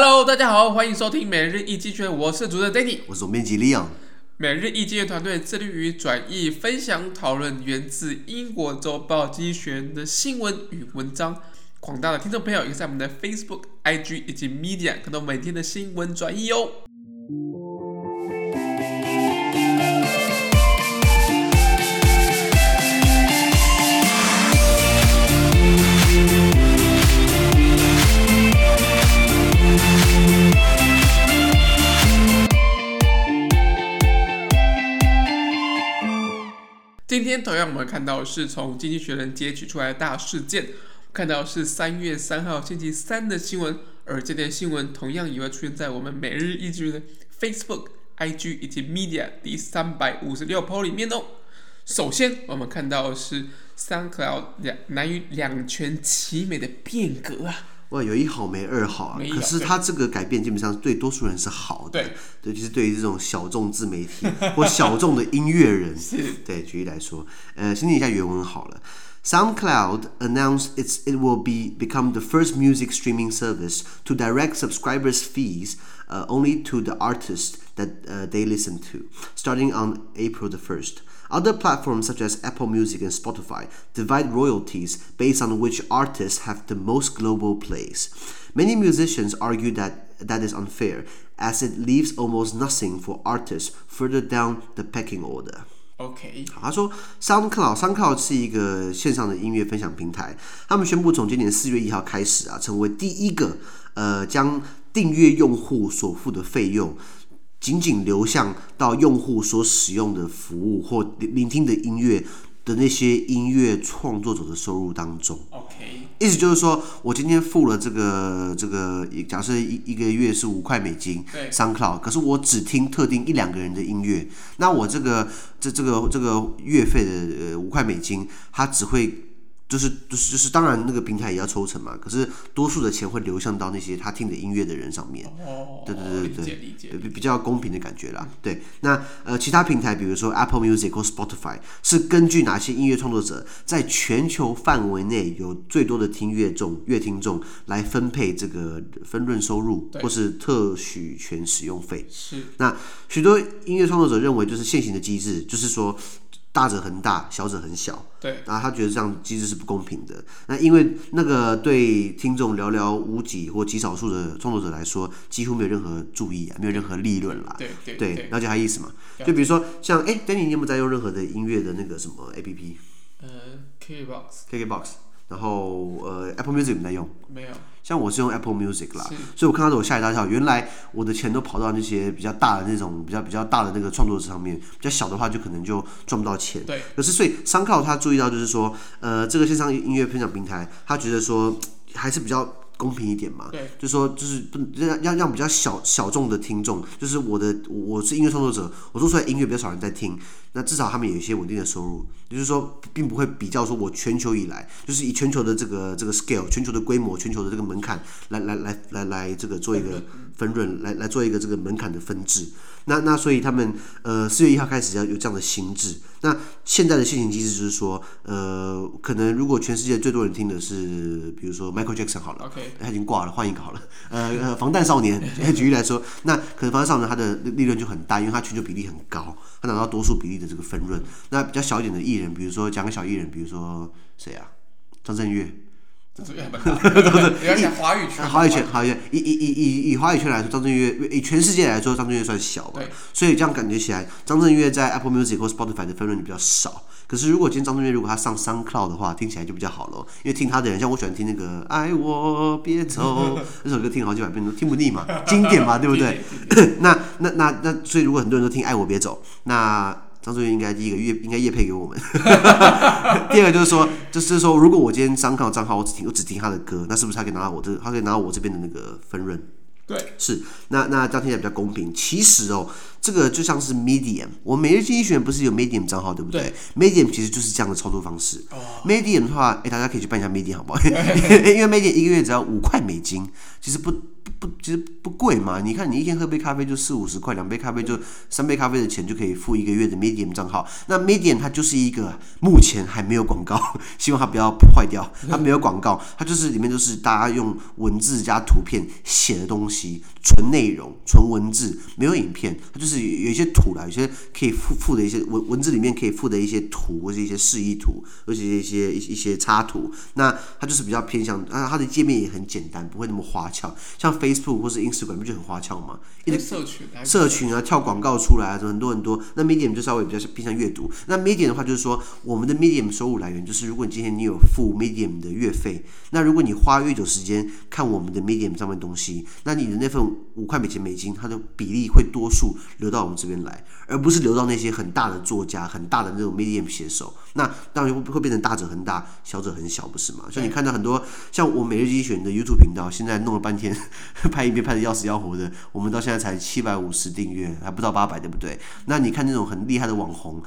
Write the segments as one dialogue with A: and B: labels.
A: Hello，大家好，欢迎收听每日一经济学，我是主持人 Danny，
B: 我是总编辑 Leon。
A: 每日一经济学人团队致力于转译、分享、讨论源自英国周报经济学人的新闻与文章。广大的听众朋友，也在我们的 Facebook、IG 以及 Media 看到每天的新闻转译哦。今天同样，我们看到是从《经济学人》截取出来的大事件，看到是三月三号星期三的新闻，而这条新闻同样也会出现在我们每日一经济学人的 Facebook、IG 以及 Media 第三百五十六 p 里面哦。首先，我们看到是 SoundCloud 两难于两全其美的变革啊。
B: 哇，有一好没二好啊！可是它这个改变基本上对多数人是好的，对，对，就是对于这种小众自媒体或小众的音乐人，对，举例来说，呃，先念一下原文好了。SoundCloud announced its it will be become the first music streaming service to direct subscribers' fees, uh, only to the artists that uh, they listen to, starting on April the first. Other platforms such as Apple Music and Spotify divide royalties based on which artists have the most global plays. Many musicians argue that that is unfair, as it leaves almost nothing for artists further down the pecking order.
A: OK，
B: 好，他说 SoundCloud，SoundCloud 是一个线上的音乐分享平台。他们宣布从今年四月一号开始啊，成为第一个呃将订阅用户所付的费用。 仅仅流向到用户所使用的服务或聆听的音乐的那些音乐创作者的收入当中。
A: OK，
B: 意思就是说，我今天付了这个这个，假设一一个月是五块美金，SoundCloud，可是我只听特定一两个人的音乐，那我这个这这个这个月费的呃五块美金，它只会。就是就是就是，当然那个平台也要抽成嘛。可是多数的钱会流向到那些他听的音乐的人上面。哦，对对对对对，理解理解比较公平的感觉啦。对，那呃其他平台，比如说 Apple Music 或 Spotify，是根据哪些音乐创作者在全球范围内有最多的听乐众、乐听众来分配这个分润收入，或是特许权使用费。
A: 是。
B: 那许多音乐创作者认为，就是现行的机制，就是说。大者很大，小者很小。
A: 对，
B: 然后他觉得这样机制是不公平的。那因为那个对听众寥寥无几或极少数的创作者来说，几乎没有任何注意啊，没有任何利润啦。
A: 对对
B: 对，了解他意思嘛？就比如说像哎，Danny，你有没有在用任何的音乐的那个什么 APP？
A: 呃，KKBOX。
B: KKBOX。然后呃，Apple Music 你在用？
A: 没有。像
B: 我是用 Apple Music 啦，所以我看到的我吓一大跳，原来我的钱都跑到那些比较大的那种比较比较大的那个创作者上面，比较小的话就可能就赚不到钱。
A: 对。
B: 可是所以 SoundCloud 他注意到就是说，呃，这个线上音乐分享平台，他觉得说还是比较。公平一点嘛，
A: 对，
B: 就是说就是不让让让比较小小众的听众，就是我的我是音乐创作者，我做出来音乐比较少人在听，那至少他们有一些稳定的收入，也就是说并不会比较说我全球以来，就是以全球的这个这个 scale，全球的规模，全球的这个门槛来来来来来这个做一个分润，来来做一个这个门槛的分制。那那所以他们呃四月一号开始要有这样的新制。那现在的现行机制就是说，呃，可能如果全世界最多人听的是，比如说 Michael Jackson 好了
A: ，OK，
B: 他已经挂了，换一个好了。呃呃，防弹少年，举例来说，那可能防弹少年他的利润就很大，因为他全球比例很高，他拿到多数比例的这个分润。那比较小一点的艺人，比如说讲个小艺人，比如说谁啊？张震岳。都是
A: 以华语圈，
B: 华语圈，华语圈，以以以以以华语圈来说，张震岳以全世界来说，张震岳算小吧。所以这样感觉起来，张震岳在 Apple Music 或 Spotify 的分润比较少。可是如果今天张震岳如果他上 SoundCloud 的话，听起来就比较好了。因为听他的人，像我喜欢听那个《爱我别走》那首歌，听好几百遍都听不腻嘛，经典嘛，对不对？那那那那，所以如果很多人都听《爱我别走》，那。张震岳应该第一个月应该业配给我们。第二个就是说，就是说，如果我今天 SoundCloud 账号我只听我只听他的歌，那是不是他可以拿到我这他可以拿到我这边的那个分润？
A: 对，
B: 是。那那这样听起来比较公平。其实哦，这个就像是 Medium，我每日经济学人不是有 Medium 账号对不对，对？Medium 其实就是这样的操作方式。哦、Medium 的话，哎，大家可以去办一下 Medium 好不好？因为 Medium 一个月只要五块美金，其实不。不，其实不贵嘛。你看，你一天喝杯咖啡就四五十块，两杯咖啡就三杯咖啡的钱就可以付一个月的 Medium 账号。那 Medium 它就是一个目前还没有广告，希望它不要坏掉。它没有广告，它就是里面都是大家用文字加图片写的东西，纯内容、纯文字，没有影片。它就是有一些图啦，有些可以附附的一些文文字里面可以附的一些图，或者一些示意图，或者一些一些插图。那它就是比较偏向啊，它的界面也很简单，不会那么花俏，像。Facebook 或是 Instagram 不就很花俏吗？
A: 社群，
B: 社群啊，跳广告出来啊，很多很多。那 Medium 就稍微比较偏向阅读。那 Medium 的话，就是说我们的 Medium 收入来源，就是如果你今天你有付 Medium 的月费，那如果你花越久时间看我们的 Medium 上面东西，那你的那份五块美金美金，它的比例会多数流到我们这边来，而不是流到那些很大的作家、很大的那种 Medium 写手。那当然会会变成大者很大，小者很小，不是吗？像你看到很多像我每日精选的 YouTube 频道，现在弄了半天。拍影片拍的要死要活的，我们到现在才七百五十订阅，还不到八百，对不对？那你看那种很厉害的网红，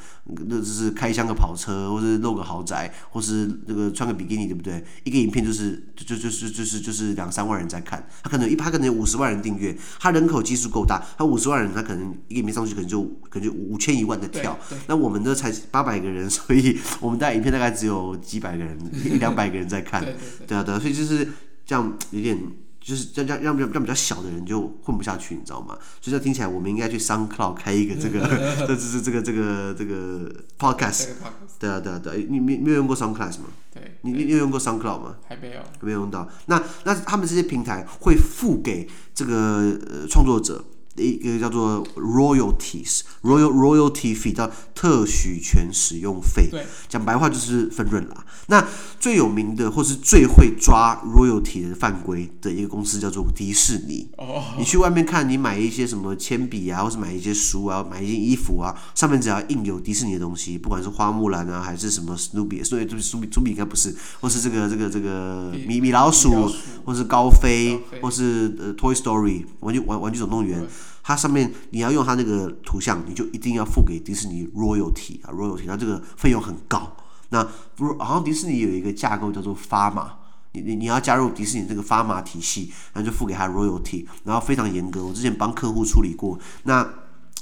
B: 那就是开箱个跑车，或是露个豪宅，或是那个穿个比基尼，对不对？一个影片就是就就就是就是就是两三万人在看，他可能一拍可能有五十万人订阅，他人口基数够大，他五十万人，他可能一个影片上去可能就可能就五千一万的跳。那我们呢才八百个人，所以我们带影片大概只有几百个人，一 两百个人在看。对，啊，对啊，所以就是这样有点。就是这样，这样让让让比较小的人就混不下去，你知道吗？所以这听起来，我们应该去 SoundCloud 开一个这个，这这是这个这个这个 podcast。对啊对啊对啊，你没没有用过 SoundCloud 吗？对。你你有用过 SoundCloud 吗？还没有。没有用到。那那他们这些平台会付给这个呃创作者。一个叫做 royalties，royal royalty fee 叫特许权使用费。对，讲白话就是分润啦。那最有名的或是最会抓 royalty 的犯规的一个公司叫做迪士尼。哦。你去外面看，你买一些什么铅笔啊，或是买一些书啊，买一件衣服啊，上面只要印有迪士尼的东西，不管是花木兰啊，还是什么 Snoopy，所以就是 Snoopy Snoopy 应该不是，或是这个这个这个米米老鼠，或是高飞，高飞或是呃 Toy Story 玩具玩玩具总动员。它上面你要用它那个图像，你就一定要付给迪士尼 royalty 啊 royalty，那这个费用很高。那不好像迪士尼有一个架构叫做发码你你你要加入迪士尼这个发码体系，然后就付给他 royalty，然后非常严格。我之前帮客户处理过，那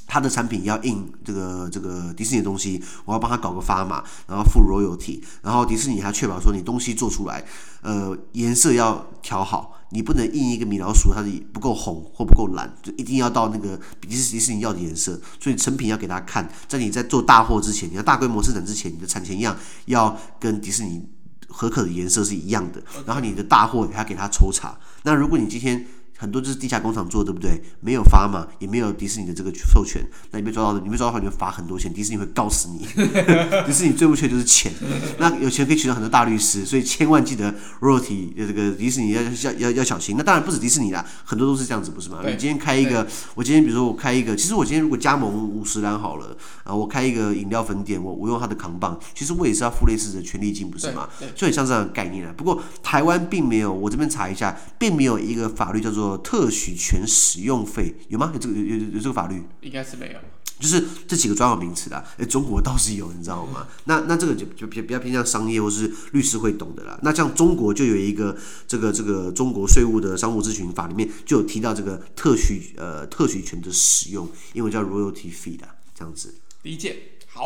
B: 他的产品要印这个这个迪士尼的东西，我要帮他搞个 FAMA，然后付 royalty，然后迪士尼还确保说你东西做出来，呃，颜色要调好。你不能印一个米老鼠，它是不够红或不够蓝，就一定要到那个迪士迪士尼要的颜色。所以成品要给他看，在你在做大货之前，你要大规模生产之前，你的产前样要跟迪士尼合可的颜色是一样的。然后你的大货还要给他抽查。那如果你今天很多就是地下工厂做，对不对？没有发嘛，也没有迪士尼的这个授权，那你被抓到的，你被抓到的话，你就罚很多钱，迪士尼会告死你。迪士尼最不缺就是钱，那有钱可以请到很多大律师，所以千万记得 royalty 这个迪士尼要要要要小心。那当然不止迪士尼啦，很多都是这样子，不是吗？你今天开一个，我今天比如说我开一个，其实我今天如果加盟五十兰好了啊，我开一个饮料分店，我我用他的扛棒，其实我也是要付类似的权利金，不是吗？就很像这样的概念啊。不过台湾并没有，我这边查一下，并没有一个法律叫做特许权。使用费有吗？有这个有有有这个法律？
A: 应该是没有，
B: 就是这几个专有名词啦。诶，中国倒是有，你知道吗？嗯、那那这个就就比较偏向商业或是律师会懂的啦。那像中国就有一个这个这个中国税务的商务咨询法里面就有提到这个特许呃特许权的使用，英文叫 royalty fee 的这样子。
A: 理解。好，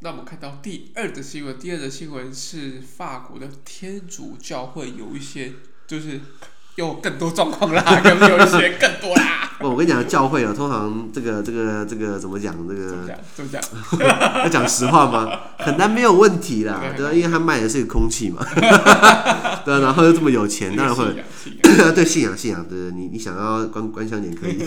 A: 那我们看到第二的新闻，第二的新闻是法国的天主教会有一些就是。有更多状况啦，有没有一些更多啦？
B: 不，我跟你讲，教会啊，通常这个这个这个怎么讲？这个怎么讲？
A: 怎么讲？
B: 要讲实话吗？很难没有问题啦，对吧？因为他卖的是个空气嘛，对啊，然后又这么有钱，当然会对信仰信仰，对你你想要关关香点可以。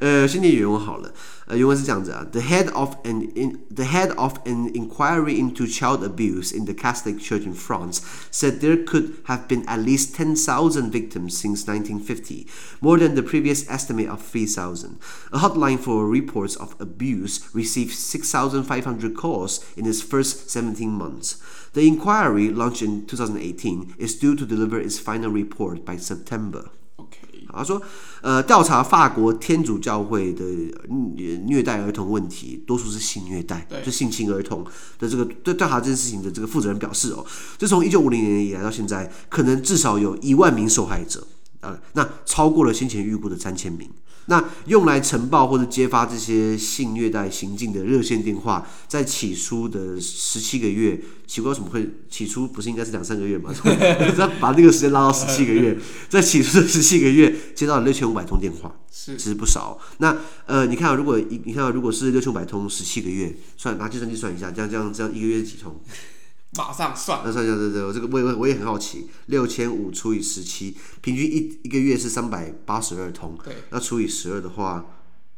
B: 呃，心理原文好了。呃，原文是这样子啊，The head of an in the head of an inquiry into child abuse in the Catholic Church in France said there could have been at least 10,000 victims since 1950, more than the previous estimate of 3,000. A hotline for reports of abuse received 6,500 calls in its first 17 months. The inquiry, launched in 2018, is due to deliver its final report by September. 他说：“呃，调查法国天主教会的虐待儿童问题，多数是性虐待，就性侵儿童的这个对调查这件事情的这个负责人表示，哦，自从一九五零年以来到现在，可能至少有一万名受害者。”呃，那超过了先前预估的三千名。那用来呈报或者揭发这些性虐待行径的热线电话，在起初的十七个月，奇怪为什么会起初不是应该是两三个月吗？他把那个时间拉到十七个月，在起初的十七个月接到了六千五百通电话，是其实不少。那呃，你看啊，如果一你看啊，如果是六千五百通十七个月，算拿计算机算一下，这样这样这样一个月几通？
A: 马上算，
B: 那算一下，对对，我这个我也我也很好奇，六千五除以十七，平均一一个月是三百八十二通，对，那除以十二的话，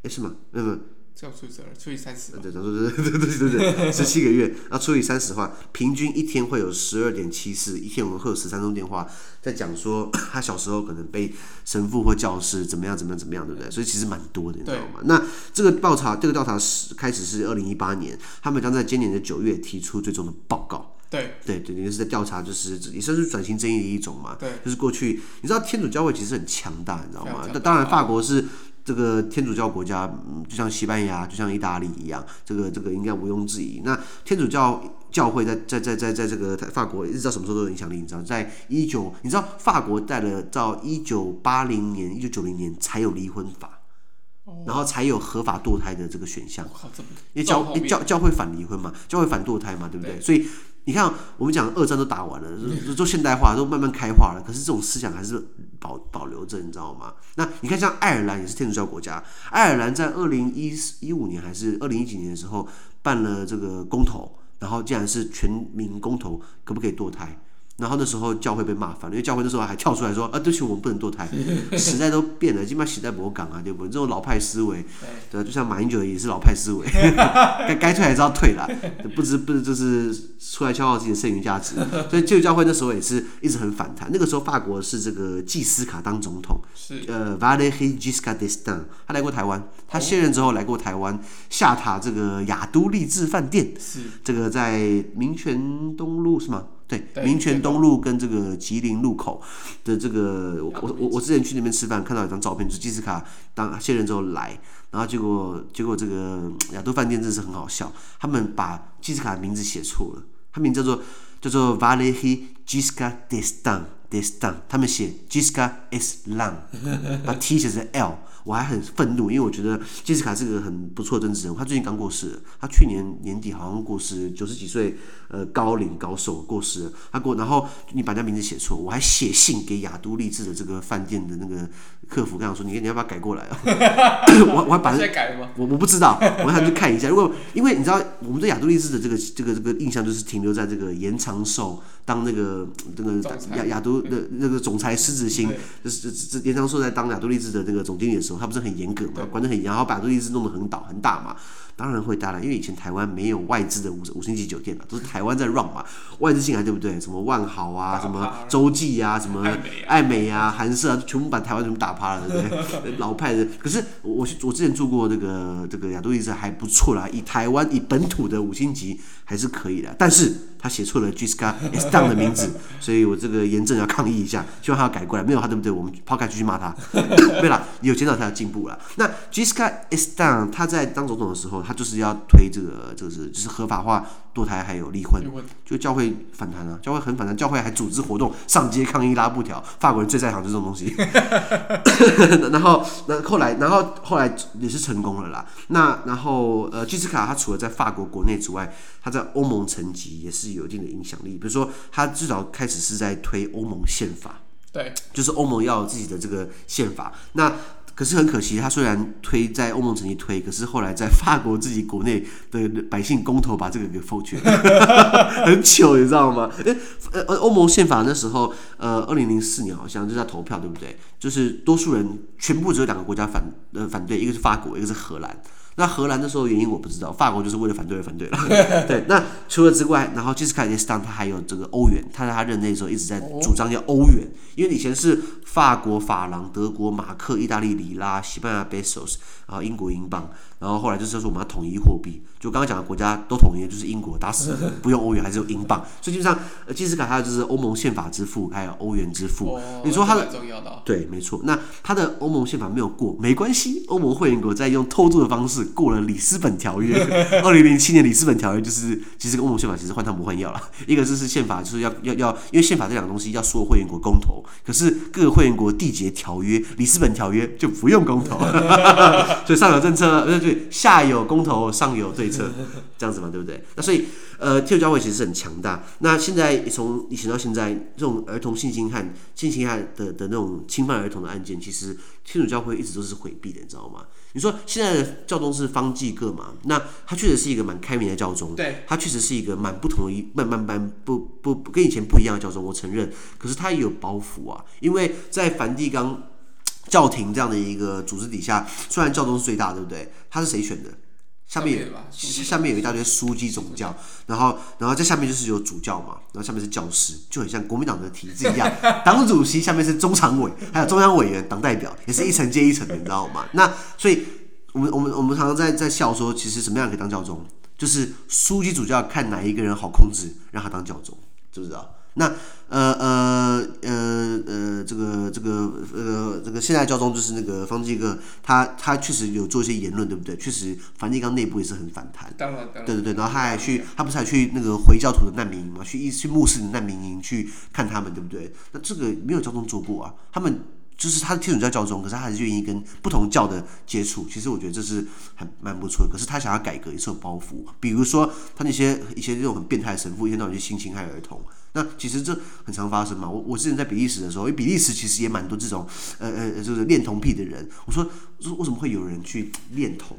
B: 哎是吗？嗯，
A: 这要除以十二，除以三十，
B: 对，对对对对对，十七个月，那除以三十话，平均一天会有十二点七四，一天我们会有十三通电话在讲说 他小时候可能被神父或教师怎么样怎么样怎么样，对不对？所以其实蛮多的，你知道吗？那这个调查这个调查始开始是二零一八年，他们将在今年的九月提出最终的报告。
A: 对
B: 对对，你是在调查，就是也算是转型正义的一种嘛。对，就是过去你知道天主教会其实很强大，你知道吗？那当然，法国是这个天主教国家，嗯，就像西班牙，就像意大利一样，这个这个应该毋庸置疑。那天主教教会在在在在在这个法国一直到什么时候都有影响力？你知道，在一九，你知道法国带了到一九八零年、一九九零年才有离婚法。然后才有合法堕胎的这个选项，因为教教教会反离婚嘛，教会反堕胎嘛，对不对？对，所以你看，我们讲二战都打完了，就就现代化，都慢慢开化了，可是这种思想还是保保留着，你知道吗？那你看，像爱尔兰也是天主教国家，爱尔兰在二零一一五年还是二零一几年的时候办了这个公投，然后竟然是全民公投，可不可以堕胎？然后那时候教会被骂翻了，因为教会那时候还跳出来说：“啊，对不起，我们不能堕胎。”时代都变了，基本上时代不港啊，对不对？这种老派思维，对，就像马英九也是老派思维，该该退还是要退了，不知不知就是出来消耗自己的剩余价值。所以基督教会那时候也是一直很反弹。那个时候法国是这个季斯卡当总统，是呃，Valery Giscard d'Estaing，他来过台湾，他卸任之后来过台湾，下榻这个亚都丽致饭店，是这个在民权东路是吗？对，民权东路跟这个吉林路口的这个，我我我之前去那边吃饭，看到一张照片，就是季斯卡当卸任之后来，然后结果结果这个亚都饭店真的是很好笑，他们把季斯卡的名字写错了，他名字叫做叫做 Valery Giscard d'Estaing d'Estaing，他们写 Giscard d'Estaing，把 T 写成 L。我还很愤怒，因为我觉得杰斯卡是个很不错的政治人物。他最近刚过世，他去年年底好像过世，九十几岁，呃，高龄高寿过世了。他过，然后你把他名字写错，我还写信给亚都丽志的这个饭店的那个客服，跟他说你你要不要改过来啊？我我还把它改了吗？我我不知道，我还去看一下。如果因为你知道，我们对亚都丽志的这个这个这个印象就是停留在这个延长寿当那个那个亚亚都的那个总裁施执行，就是这这严长寿在当亚都丽致的那个总经理的时候。他不是很严格嘛，管得很严，然后把亚都丽致弄得很倒很大嘛，当然会大了，因为以前台湾没有外资的五五星级酒店了，都是台湾在 run 嘛，外资进来对不对？什么万豪啊，什么洲际啊，什么爱美啊、韩舍啊，全部把台湾全部打趴了，对不对？老派的，可是我我之前住过这个这个亚都丽舍还不错啦，以台湾以本土的五星级还是可以的，但是他写错了 Giscard d'Estaing 的名字，所以我这个严正要抗议一下，希望他要改过来，没有他对不对？我们抛开继续骂他，对了，有见到他的进步了。那 Giscard d'Estaing 他在当总统的时候，他就是要推这个，就是就是合法化堕胎还有离婚，就教会反弹了，教会很反弹，教会还组织活动上街抗议拉布条，法国人最在行就这种东西。然后那后来，然后后来也是成功了啦。那然后呃，基斯卡他除了在法国国内之外，他在欧盟层级也是有一定的影响力。比如说，他至少开始是在推欧盟宪法，对，就是欧盟要有自己的这个宪法。那可是很可惜，他虽然推在欧盟层级推，可是后来在法国自己国内的百姓公投把这个给否决，很糗，你知道吗？呃呃，欧盟宪法那时候，呃，二零零四年好像就在投票，对不对？就是多数人全部只有两个国家反呃反对，一个是法国，一个是荷兰。那荷兰的时候原因我不知道，法国就是为了反对而反对了。对，那除了之外，然后基斯卡尼斯坦他还有这个欧元，他在他任内的时候一直在主张要欧元，因为以前是法国法郎、德国马克、意大利里拉、西班牙 pesos，然后英国英镑，然后后来就是说我们要统一货币，就刚刚讲的国家都统一，就是英国打死 不用欧元，还是用英镑。所以基本上，基斯卡他就是欧盟宪法之父，还有欧元之父。你说他的对，没错。那他的欧盟宪法没有过没关系，欧盟会员国在用偷渡的方式。过了里斯本条约。二零零七年里斯本条约就是其实跟欧盟宪法其实换汤不换药了。一个就是宪法就是要要要，因为宪法这两个东西要所有会员国公投，可是各个会员国缔结条约，里斯本条约就不用公投，所以上有政策，对对，下有公投，上有对策，这样子嘛，对不对？那所以。呃，天主教会其实是很强大。那现在从以前到现在，这种儿童性侵害、性侵害的的那种侵犯儿童的案件，其实天主教会一直都是回避的，你知道吗？你说现在的教宗是方济各嘛？那他确实是一个蛮开明的教宗，
A: 对，
B: 他确实是一个蛮不同于、蛮蛮蛮不不跟以前不一样的教宗，我承认。可是他也有包袱啊，因为在梵蒂冈教廷这样的一个组织底下，虽然教宗是最大，对不对？他是谁选的？下面有下面有一大堆枢机总教，然后然后在下面就是有主教嘛，然后下面是教师，就很像国民党的体制一样。党主席下面是中常委，还有中央委员、党代表，也是一层接一层的，你知道吗？那所以我们我们我们常常在在笑说，其实什么样可以当教宗？就是枢机主教看哪一个人好控制，让他当教宗，知不知道？那呃呃呃呃，这个这个呃这个现在教宗就是那个方济各，他他确实有做一些言论，对不对？确实梵蒂冈内部也是很反弹。当然，当然。对对对，然后他还去，他不是还去那个回教徒的难民营嘛？去一去穆斯林难民营去看他们，对不对？那这个没有教宗做过啊，他们。就是他是天主教教宗，可是他还是愿意跟不同教的接触。其实我觉得这是很蛮不错的。可是他想要改革也是有包袱，比如说他那些一些这种很变态的神父，一天到晚去性侵害儿童。那其实这很常发生嘛。我我之前在比利时的时候，因为比利时其实也蛮多这种呃呃就是恋童癖的人。我说说为什么会有人去恋童？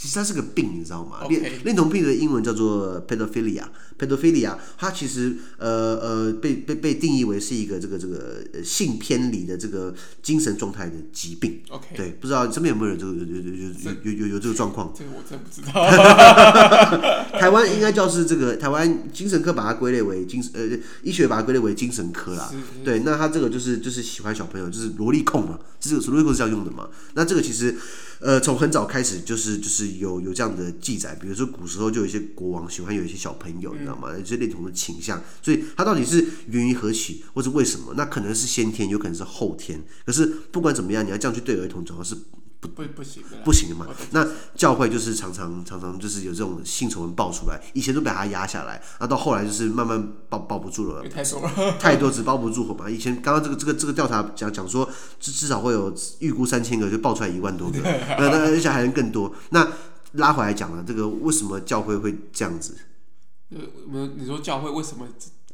B: 其实它是个病，你知道吗？恋恋童癖的英文叫做 pedophilia，pedophilia，它其实呃呃被被被定义为是一个这个这个性偏离的这个精神状态的疾病。
A: Okay.
B: 对，不知道身边有没有人这个有有有有有有有这个状况？
A: 这个我真不知道。
B: 台湾应该叫是这个台湾精神科把它归类为精神呃医学把它归类为精神科啦。对，那他这个就是就是喜欢小朋友，就是萝莉控嘛，这个萝莉控是这样用的嘛。那这个其实。呃，从很早开始就是就是有有这样的记载，比如说古时候就有一些国王喜欢有一些小朋友，你知道吗？有些恋童的倾向，所以他到底是源于何起，或者为什么？那可能是先天，有可能是后天。可是不管怎么样，你要这样去对儿童，主要是。不不不行的，不行的嘛。那教会就是常常常常就是有这种性丑闻爆出来，以前都被他压下来，那到后来就是慢慢包包不住了，太多了，太多只包不住火嘛。以前刚刚这个这个这个调查讲讲说，至至少会有预估三千个，就爆出来一万多个，那那而且还能更多。那拉回来讲了，这个为什么教会会这样子？
A: 呃，你说教会为什么？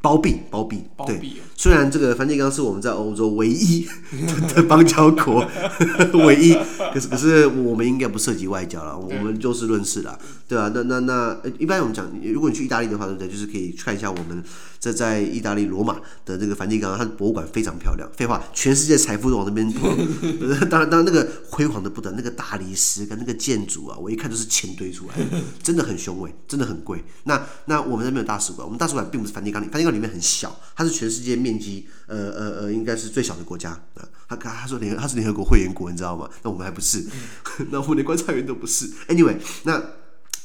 B: 包庇，包庇，对。虽然这个梵蒂冈是我们在欧洲唯一 的邦交国，唯一，可是可是我们应该不涉及外交了，我们就事论事了，对啊，那那那一般我们讲，如果你去意大利的话，对不对？就是可以看一下我们这在意大利罗马的这个梵蒂冈，它的博物馆非常漂亮。废话，全世界财富都往那边跑。当然，当然那个辉煌的不得，那个大理石跟那个建筑啊，我一看就是钱堆出来的，真的很雄伟，真的很贵。那那我们那边有大使馆，我们大使馆并不是梵蒂冈里，梵蒂冈里面很小，它是全世界面积呃呃呃应该是最小的国家啊。他他说联他是联合国会员国，你知道吗？那我们还不是，那我们连观察员都不是。Anyway，那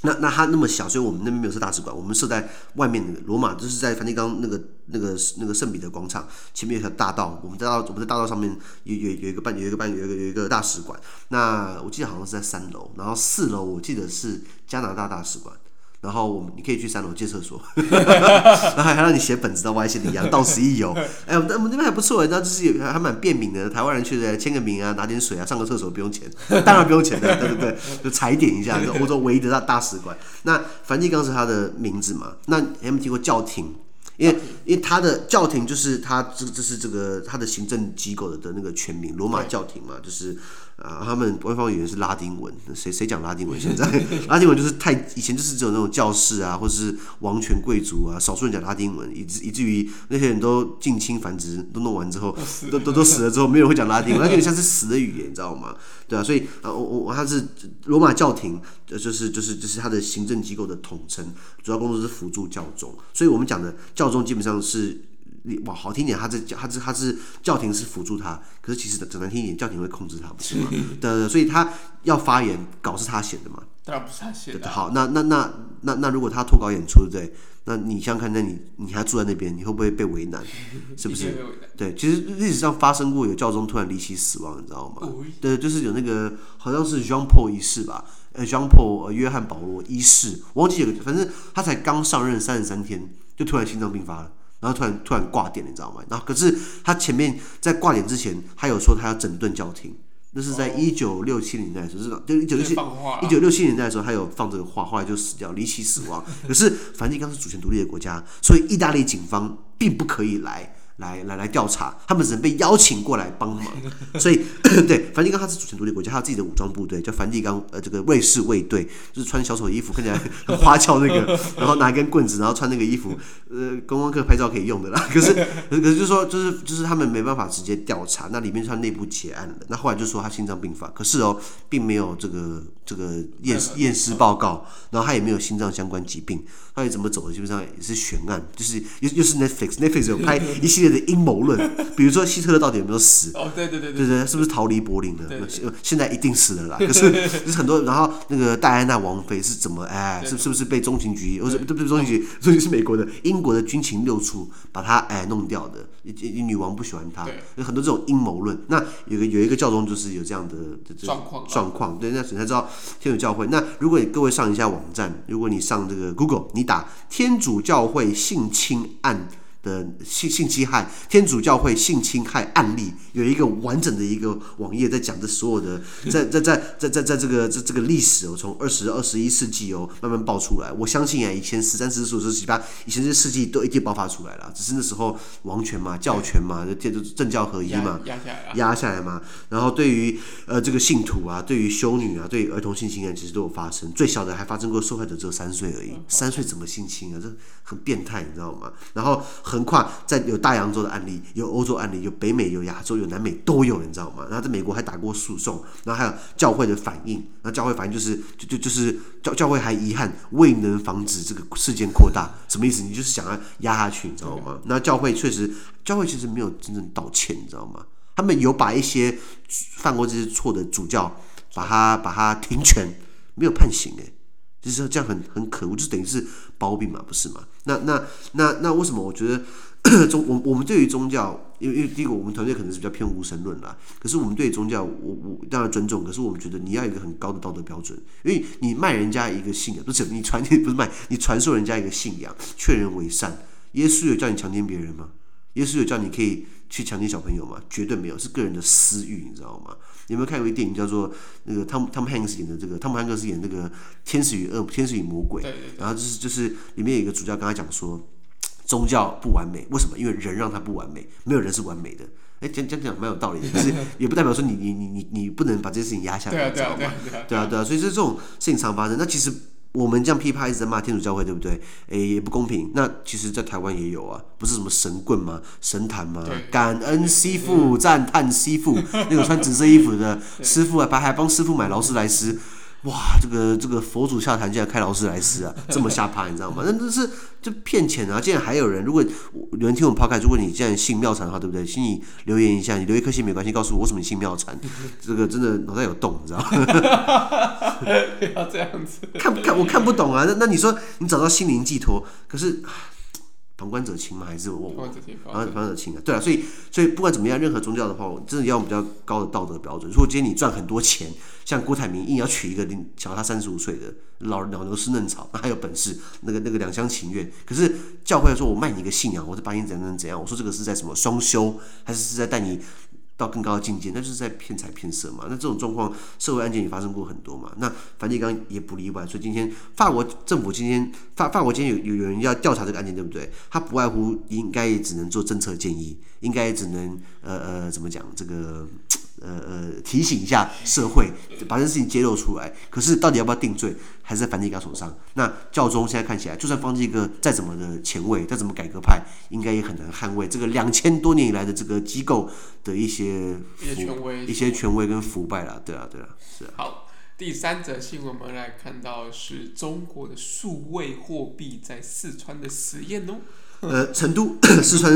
B: 那那它那么小，所以我们那边没有设大使馆，我们设在外面的罗马，就是在梵蒂冈那个那个那个圣彼得广场前面有条大道，我们在道我们在大道上面有有有一个办有一个办有一个有一个大使馆。那我记得好像是在三楼，然后四楼我记得是加拿大大使馆。然后我们你可以去三楼借厕所，然后还让你写本子到外线的一样，到此一游。哎，我们我们那边还不错，那就是有还蛮便民的。台湾人去的签个名啊，拿点水啊，上个厕所不用钱，当然不用钱的，对对对，就踩点一下。就欧洲唯一的大大使馆，那梵蒂冈是他的名字嘛？那你有没有听过教廷？因为因为他的教廷就是他这这是这个他的行政机构的的那个全名，罗马教廷嘛，就是。啊，他们官方语言是拉丁文，谁谁讲拉丁文？现在 拉丁文就是太以前就是只有那种教士啊，或者是王权贵族啊，少数人讲拉丁文，以至以至于那些人都近亲繁殖都弄完之后，都都都死了之后，没有人会讲拉丁文，那有点像是死的语言，你知道吗？对啊，所以啊，我我他是罗马教廷，就是就是就是他的行政机构的统称，主要工作是辅助教宗，所以我们讲的教宗基本上是。哇，好听点，他这教，他是他是教廷是辅助他，可是其实整难听一点，教廷会控制他，不是吗？对，所以他要发言，稿是他写的嘛？
A: 当然不是他写的。
B: 好，那那那那那如果他脱稿演出，对，那你想想看，那你你还住在那边，你会不会被为难？是不是？对，其实历史上发生过有教宗突然离奇死亡，你知道吗？对，就是有那个好像是 Jean Paul 一世吧。呃，Jean Paul 呃约翰保罗一世，我忘记有个，反正他才刚上任三十三天，就突然心脏病发了，然后突然突然挂电，你知道吗？然后可是他前面在挂点之前，他有说他要整顿教廷。那是在一九六七年代的时候，就一九六七一九六七年代的时候，他有放这个话，后来就死掉，离奇死亡。可是梵蒂冈是主权独立的国家，所以意大利警方并不可以来。来来来调查，他们只能被邀请过来帮忙，所以 对梵蒂冈它是主权独立国家，它有自己的武装部队叫梵蒂冈呃这个卫士卫队，就是穿小丑衣服看起来 很花俏那个，然后拿一根棍子，然后穿那个衣服，呃观光客拍照可以用的啦。可是可是就是说就是就是他们没办法直接调查，那里面是他内部结案了，那后来就说他心脏病发，可是哦并没有这个这个验验尸报告，然后他也没有心脏相关疾病，到底怎么走的基本上也是悬案，就是又又是 Netflix Netflix 有拍一系列。的阴谋论，比如说希特勒到底有没有死？
A: 哦，对对对
B: 对对，是不是逃离柏林了？现在一定死了啦。可是就是很多，然后那个戴安娜王妃是怎么？哎，是是不是被中情局？或者对不对？中情局，中情局是美国的，英国的军情六处把他哎弄掉的。女王不喜欢他，有很多这种阴谋论。那有个有一个教宗就是有这样的状况状况。对，那你才知道天主教会。那如果你各位上一下网站，如果你上这个 Google，你打天主教会性侵案。的性性侵害，天主教会性侵害案例有一个完整的一个网页在讲这所有的，在在在在在在这个这这个历史哦，从二十二十一世纪哦慢慢爆出来。我相信啊，以前十三、十四、十七、八，以前这世纪都已经爆发出来了，只是那时候王权嘛、教权嘛，这就政教合一嘛，
A: 压下来，
B: 压下来嘛。然后对于呃这个信徒啊，对于修女啊，对于儿童性侵案，其实都有发生。最小的还发生过受害者只有三岁而已，三岁怎么性侵啊？这很变态，你知道吗？然后。横跨在有大洋洲的案例，有欧洲案例，有北美，有亚洲，有南美都有，你知道吗？然后在美国还打过诉讼，然后还有教会的反应，那教会反应就是就就就是教教会还遗憾未能防止这个事件扩大，什么意思？你就是想要压下去，你知道吗？那教会确实，教会其实没有真正道歉，你知道吗？他们有把一些犯过这些错的主教，把他把他停权，没有判刑，诶。就是这样很很可恶，就等于是包庇嘛，不是吗？那那那那为什么我觉得 宗我我们对于宗教，因为因为第一个我们团队可能是比较偏无神论啦，可是我们对宗教，我我当然尊重，可是我们觉得你要一个很高的道德标准，因为你卖人家一个信仰，不是你传递 不是卖，你传授人家一个信仰，劝人为善。耶稣有叫你强奸别人吗？耶稣有叫你可以去强奸小朋友吗？绝对没有，是个人的私欲，你知道吗？有没有看过一个电影叫做那个汤姆汤姆汉克斯演的这个汤姆汉克斯演那个天使与恶天使与魔鬼，然后就是就是里面有一个主教跟他讲说，宗教不完美，为什么？因为人让他不完美，没有人是完美的。哎，讲讲讲蛮有道理的，可是也不代表说你你你你你不能把这件事情压下来，你知道吗？对啊对啊，所以这这种事情常发生。那其实。我们这样批判一直在骂天主教会，对不对？诶，也不公平。那其实，在台湾也有啊，不是什么神棍吗？神坛吗？感恩师傅，赞叹师傅，那个穿紫色衣服的师傅啊，还还帮师傅买劳斯莱斯。哇，这个这个佛祖下坛竟然开劳斯莱斯啊，这么下趴，你知道吗？那这是就骗钱啊！竟然还有人，如果有人听我们 podcast，如果你既然信妙禅的话，对不对？请你留言一下，你留一颗心没关系，告诉我为什么你信妙禅。这个真的脑袋有洞，你知道吗？
A: 不 要这样子，
B: 看不看我看不懂啊？那那你说你找到心灵寄托，可是。旁观者清吗？还是我？旁观者清，旁观者清啊！对啊，所以所以不管怎么样，任何宗教的话，我真的要用比较高的道德标准。如果今天你赚很多钱，像郭台铭硬要娶一个小他三十五岁的老老牛吃嫩草，那 还有本事，那个那个两厢情愿。可是教会说，我卖你一个信仰，我是把你怎样怎样。我说这个是在什么双修，还是是在带你？到更高的境界，那就是在骗财骗色嘛。那这种状况，社会案件也发生过很多嘛。那梵蒂冈也不例外。所以今天法国政府今天法法国今天有有有人要调查这个案件，对不对？他不外乎应该也只能做政策建议，应该也只能呃呃怎么讲这个。呃呃，提醒一下社会，把这事情揭露出来。可是到底要不要定罪，还是在梵蒂冈手上。那教宗现在看起来，就算放这个再怎么的前卫，再怎么改革派，应该也很难捍卫这个两千多年以来的这个机构的一些
A: 一些权威、
B: 一些权威跟腐败了。对啊，对啊，是啊。
A: 好，第三则新闻我们来看到是中国的数位货币在四川的实验哦。
B: 呃，成都四川，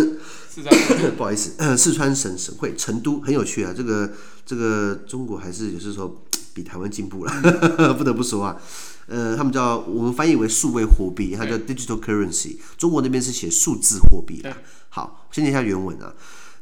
B: 四川不好意思，四川省省会成都很有趣啊。这个这个中国还是有些时候比台湾进步了，不得不说啊。呃，他们叫我们翻译为数位货币，它叫 digital currency。中国那边是写数字货币的。好，先念一下原文啊。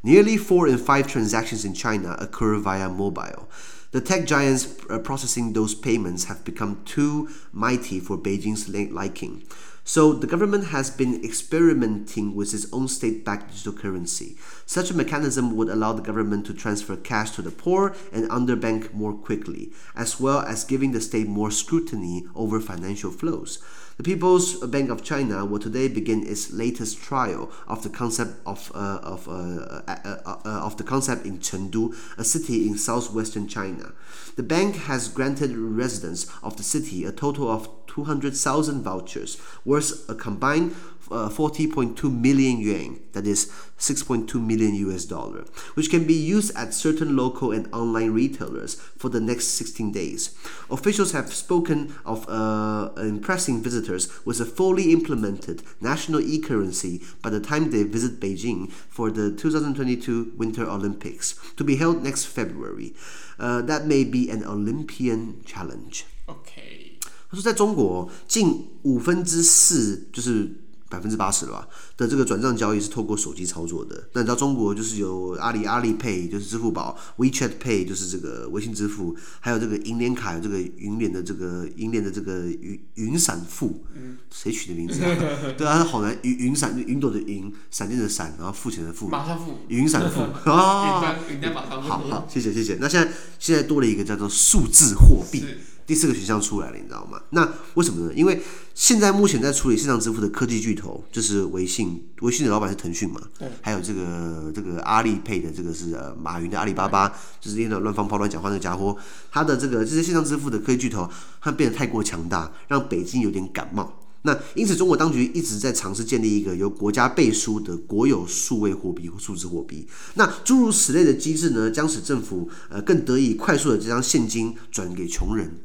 B: Nearly four in five transactions in China occur via mobile. The tech giants uh, processing those payments have become too mighty for Beijing's liking. So the government has been experimenting with its own state-backed digital currency. Such a mechanism would allow the government to transfer cash to the poor and underbank more quickly, as well as giving the state more scrutiny over financial flows. The People's Bank of China will today begin its latest trial of the concept of uh, of uh, uh, uh, uh of the concept in Chengdu, a city in southwestern China. The bank has granted residents of the city a total of 200,000 vouchers worth a combined uh, 40.2 million yuan, that is 6.2 million US dollar, which can be used at certain local and online retailers for the next 16 days. Officials have spoken of uh, impressing visitors with a fully implemented national e-currency by the time they visit Beijing for the 2022 Winter Olympics to be held next February. Uh, that may be an Olympian challenge.
A: Okay.
B: 他说，在中国，近五分之四就是百分之八十了吧的这个转账交易是透过手机操作的。那你知道中国就是有阿里阿里 Pay，就是支付宝；WeChat Pay 就是这个微信支付，还有这个银联卡，有这个云联的这个银联的这个云云闪付。嗯，谁取的名字啊？对啊，好难。云云闪云朵的云，闪电的闪，然后付钱的付。
A: 马上付。
B: 云闪付
A: 啊！云端马上付。
B: 好好，谢谢谢谢。那现在现在多了一个叫做数字货币。第四个选项出来了，你知道吗？那为什么呢？因为现在目前在处理线上支付的科技巨头就是微信，微信的老板是腾讯嘛？对。还有这个这个阿里 Pay 的这个是呃马云的阿里巴巴，就是那种乱放炮、乱讲话那个家伙，他的这个这些线上支付的科技巨头，他变得太过强大，让北京有点感冒。那因此，中国当局一直在尝试建立一个由国家背书的国有数位货币或数字货币。那诸如此类的机制呢，将使政府呃更得以快速的将现金转给穷人。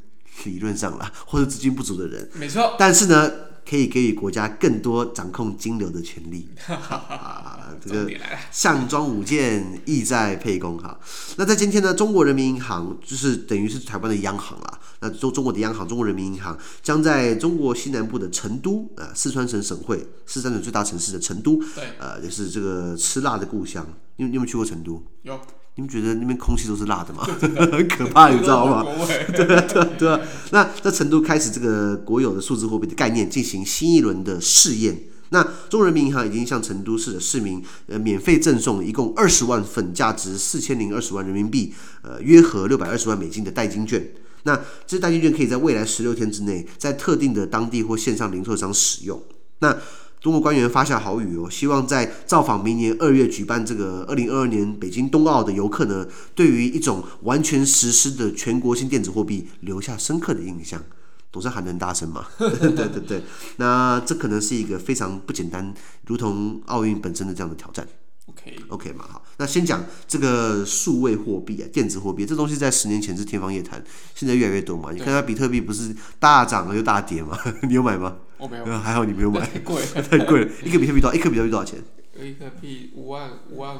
B: 理论上啦，或者资金不足的人，
A: 没错。
B: 但是呢，可以给予国家更多掌控金流的权利。啊，这个项庄舞剑，意在沛公。哈，那在今天呢，中国人民银行就是等于是台湾的央行啦。那中中国的央行，中国人民银行将在中国西南部的成都，呃，四川省省会，四川省最大城市的成都，
A: 对，
B: 呃，也是这个吃辣的故乡。你你有没有去过成都？
A: 有。
B: 你们觉得那边空气都是辣的吗？很 可怕，你知道吗？对啊，对啊，对啊。那在成都开始这个国有的数字货币的概念进行新一轮的试验。那中国人民银行已经向成都市的市民呃免费赠送一共二十万份价值四千零二十万人民币，呃约合六百二十万美金的代金券。那这些代金券可以在未来十六天之内在特定的当地或线上零售商使用。那中国官员发下豪语哦，希望在造访明年二月举办这个二零二二年北京冬奥的游客呢，对于一种完全实施的全国性电子货币留下深刻的印象。董事长喊得很大声嘛？对对对，那这可能是一个非常不简单，如同奥运本身的这样的挑战。
A: OK
B: OK 嘛，好，那先讲这个数位货币啊，电子货币这东西在十年前是天方夜谭，现在越来越多嘛。你看它比特币不是大涨了又大跌嘛？你有买吗？
A: 我没有，
B: 还好你没有买，
A: 太贵了，
B: 太贵了。一颗比特币多少？一颗比特币多少钱？
A: 一颗币五万五万五，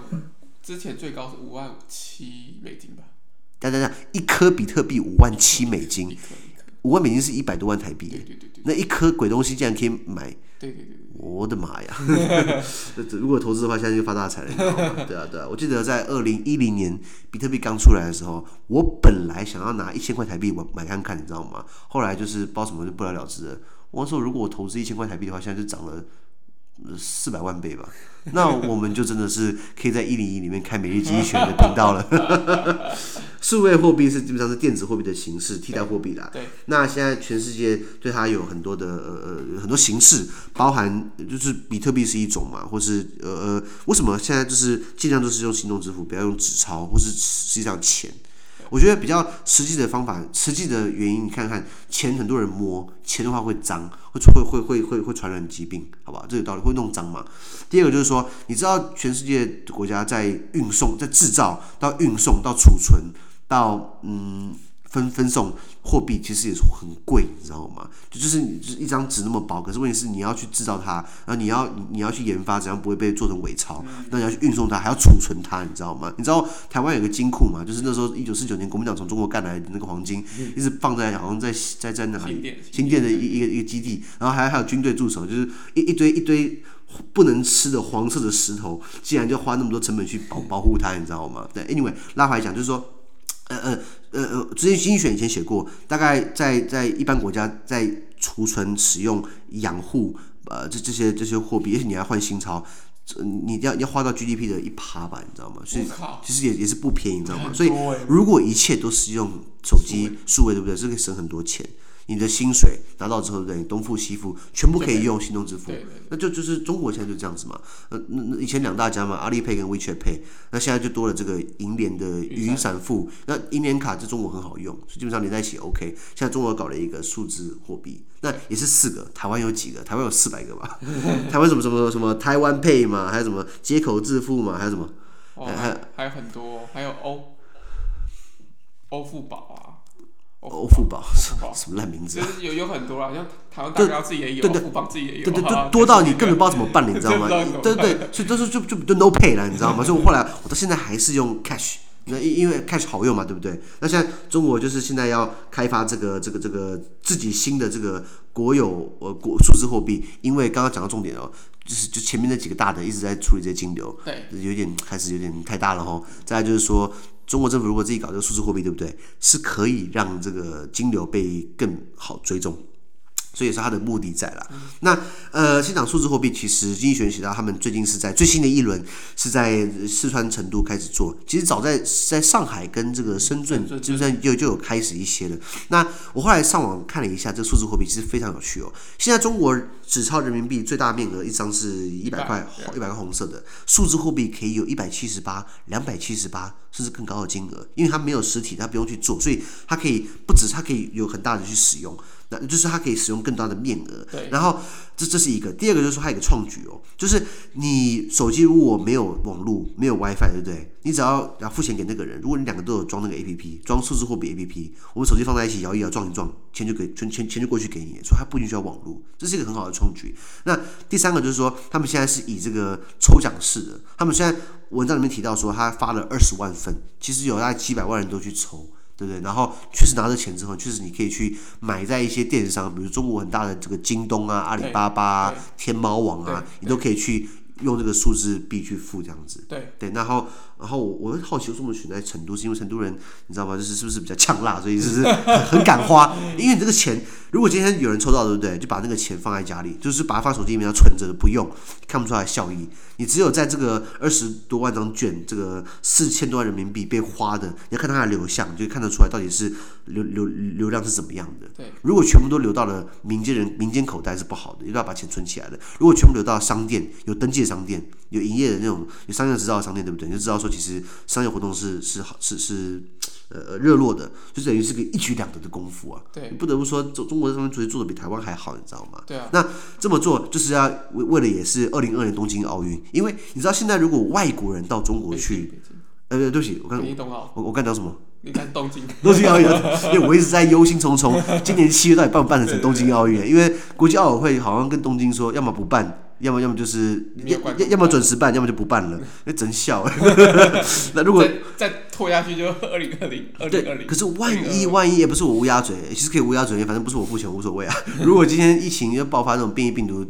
A: 之前最高是五万七美金吧？
B: 等等等，一颗比特币五万七美金，五万美金是一百多万台币。对对对，那一颗鬼东西竟然可以买？
A: 对对对。
B: 我的妈呀！如果投资的话，现在就发大财了，你知道吗？对啊，对啊。我记得在二零一零年比特币刚出来的时候，我本来想要拿一千块台币买看看，你知道吗？后来就是不知道什么就不了了之了。我说，如果我投资一千块台币的话，现在就涨了四百万倍吧。那我们就真的是可以在一零一里面开每日经济学的频道了。数位货币是基本上是电子货币的形式，替代货币啦。
A: 对。
B: 那现在全世界对它有很多的呃呃很多形式，包含就是比特币是一种嘛，或是呃呃为什么现在就是尽量都是用行动支付，不要用纸钞或是实际上钱。我觉得比较实际的方法，实际的原因，你看看钱很多人摸，钱的话会脏，会会会会会会传染疾病，好吧？这有道理会弄脏嘛。第二个就是说，你知道全世界国家在运送、在制造到运送到储存到嗯。分分送货币其实也是很贵，你知道吗？就就是你就是一张纸那么薄，可是问题是你要去制造它，然后你要你要去研发怎样不会被做成伪钞，那你要去运送它，还要储存它，你知道吗？你知道台湾有个金库嘛？就是那时候一九四九年国民党从中国干来的那个黄金，一直放在好像在在在哪里新建的一一个一个基地，然后还还有军队驻守，就是一一堆一堆不能吃的黄色的石头，竟然就花那么多成本去保保护它，你知道吗？对，anyway 拉回来讲就是说，呃呃。呃呃，之前经济学以前写过，大概在在一般国家在储存、使用、养护呃这这些这些货币，而且你还换新钞。你要要花到 GDP 的一趴吧，你知道吗？所以其实也也是不便宜，你知道吗？所以如果一切都是用手机数位，对不对？这可以省很多钱。你的薪水拿到之后，对，东付西付，全部可以用行动支付，那就就是中国现在就这样子嘛。那那以前两大家嘛，阿里 Pay 跟 WeChat Pay，那现在就多了这个银联的语音闪付。那银联卡在中国很好用，所以基本上连在一起 OK。现在中国搞了一个数字货币，那也是四个。台湾有几个？台湾有四百个吧？台湾什么什么什么台湾 Pay 嘛，还有什么接口支付嘛，还有什么？
A: 还还还有很多，还有欧欧付宝啊。
B: 欧付宝什么烂名字？
A: 有有很多啊，像台湾大家自己也有，对对，富邦自己也有，
B: 对对对，多到你根本不知道怎么办了，你知道吗？对对对，所以都是就就就 no pay 了，你知道吗？所以我后来我到现在还是用 cash，那因因为 cash 好用嘛，对不对？那现在中国就是现在要开发这个这个这个自己新的这个国有呃国数字货币，因为刚刚讲到重点哦，就是就前面那几个大的一直在处理这些金流，对，有点开始有点太大了哈。再来就是说。中国政府如果自己搞这个数字货币，对不对？是可以让这个金流被更好追踪。所以也是他的目的在了。那呃，现场数字货币，其实经济学人写到，他们最近是在最新的一轮是在四川成都开始做。其实早在在上海跟这个深圳，基本上就就有开始一些了。那我后来上网看了一下，这个数字货币其实非常有趣哦。现在中国纸钞人民币最大面额一张是一百块，一百块红色的数字货币可以有一百七十八、两百七十八，甚至更高的金额，因为它没有实体，它不用去做，所以它可以不止它可以有很大的去使用。那就是它可以使用更大的面额，对。然后这这是一个，第二个就是说它有一个创举哦，就是你手机如果没有网络，没有 WiFi，对不对？你只要要付钱给那个人，如果你两个都有装那个 APP，装数字货币 APP，我们手机放在一起摇一摇，撞一撞，钱就给钱钱钱就过去给你，所以它不一定需要网络，这是一个很好的创举。那第三个就是说，他们现在是以这个抽奖式的，他们现在文章里面提到说，他发了二十万份，其实有大概几百万人都去抽。对不对？然后确实拿着钱之后，确实你可以去买在一些电商，比如中国很大的这个京东啊、阿里巴巴啊、天猫网啊，你都可以去用这个数字币去付这样子。对对，然后然后我我会好奇为什么选在成都，是因为成都人你知道吗？就是是不是比较呛辣，所以就是 很敢花。因为你这个钱，如果今天有人抽到，对不对？就把那个钱放在家里，就是把它放手机里面要存着，不用，看不出来效益。你只有在这个二十多万张券，这个四千多万人民币被花的，你要看它的流向，就看得出来到底是流流流量是怎么样的。对，如果全部都流到了民间人民间口袋是不好的，一定要把钱存起来的。如果全部流到商店，有登记的商店，有营业的那种有商业执照的商店，对不对？你就知道说其实商业活动是是好是是呃热络的，就等于是个一举两得的功夫啊。对，你不得不说中中国这方面其实做的比台湾还好，你知道吗？对啊。那这么做就是要为为了也是二零二二年东京奥运。因为你知道，现在如果外国人到中国去，呃，对不起，我刚我我刚讲什么？
A: 你看东京
B: 东京奥运，因为我一直在忧心忡忡，今年七月到底办不办得成东京奥运？因为国际奥委会好像跟东京说，要么不办。要么要么就是要要要么准时办，要么就不办了，那真笑哎。那如果
A: 再拖下去，就二零二零二零二零。
B: 可是万一万一也不是我乌鸦嘴，其实可以乌鸦嘴，反正不是我付钱无所谓啊。如果今天疫情又爆发那种变异病毒，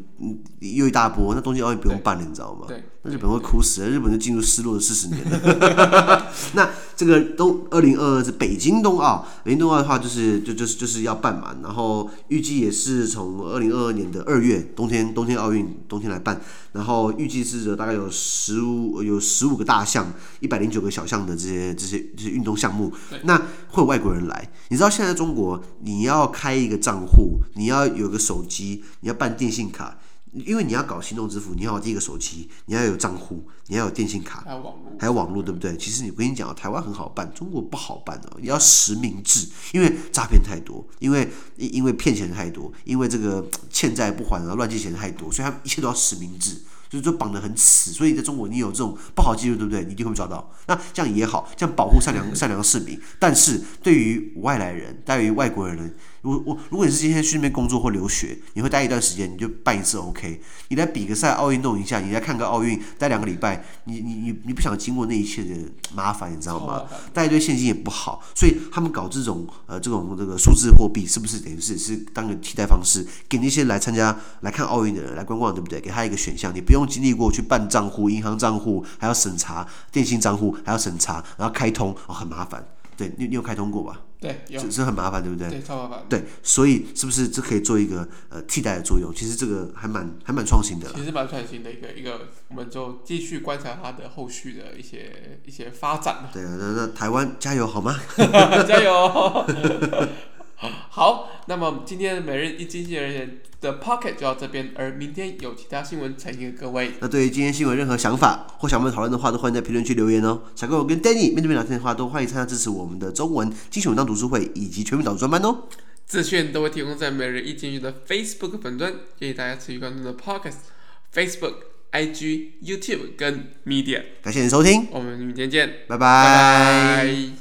B: 又一大波，那东京奥运不用办了，你知道吗？对，那日本会哭死了，日本就进入失落的四十年了。那这个东二零二二是北京冬奥，北京冬奥的话就是就就是就是要办嘛，然后预计也是从二零二二年的二月冬天冬天奥运冬。天来办，然后预计是大概有十五有十五个大项，一百零九个小项的这些这些这些运动项目。那会有外国人来，你知道现在中国你要开一个账户，你要有个手机，你要办电信卡。因为你要搞行动支付，你要有第一个手机，你要有账户，你要有电信卡，还有网络，还有网络，对不对？其实你我跟你讲，台湾很好办，中国不好办哦。你要实名制，因为诈骗太多，因为因为骗钱太多，因为这个欠债不还然后乱借钱太多，所以他们一切都要实名制。就是说绑得很死，所以在中国你有这种不好记录，对不对？你一定会抓到。那这样也好，这样保护善良善良市民。但是对于外来人，对于外国人，如我如果你是今天去那边工作或留学，你会待一段时间，你就办一次 OK。你来比个赛，奥运弄一下，你来看个奥运，待两个礼拜，你你你你不想经过那一切的麻烦，你知道吗？带一堆现金也不好，所以他们搞这种呃这种这个数字货币，是不是等于是是当个替代方式，给那些来参加来看奥运的人来观光，对不对？给他一个选项，你不。用经历过去办账户、银行账户，还要审查电信账户，还要审查，然后开通哦，很麻烦。对，你你有开通过吧？
A: 对，有，
B: 这很麻烦，对不对？
A: 对，超麻烦。
B: 对，所以是不是这可以做一个呃替代的作用？其实这个还蛮还蛮创新的。
A: 其实蛮创新的一个一个，我们就继续观察它的后续的一些一些发展。
B: 对啊，那那台湾加油好吗？
A: 加油！好，那么今天的每日一经济人员的 Pocket 就到这边，而明天有其他新闻呈现给各位。
B: 那对于今天新闻任何想法或想我们讨论的话，都欢迎在评论区留言哦。想跟我跟 Danny 面对面聊天的话，都欢迎参加支持我们的中文精选文章读书会以及全民导读专班哦。
A: 资讯都会提供在每日一经济的 Facebook 粉专，建议大家持续关注的 Pocket、Facebook、IG、YouTube 跟 Media。
B: 感谢你收听，
A: 我们明天见，
B: 拜拜。拜拜。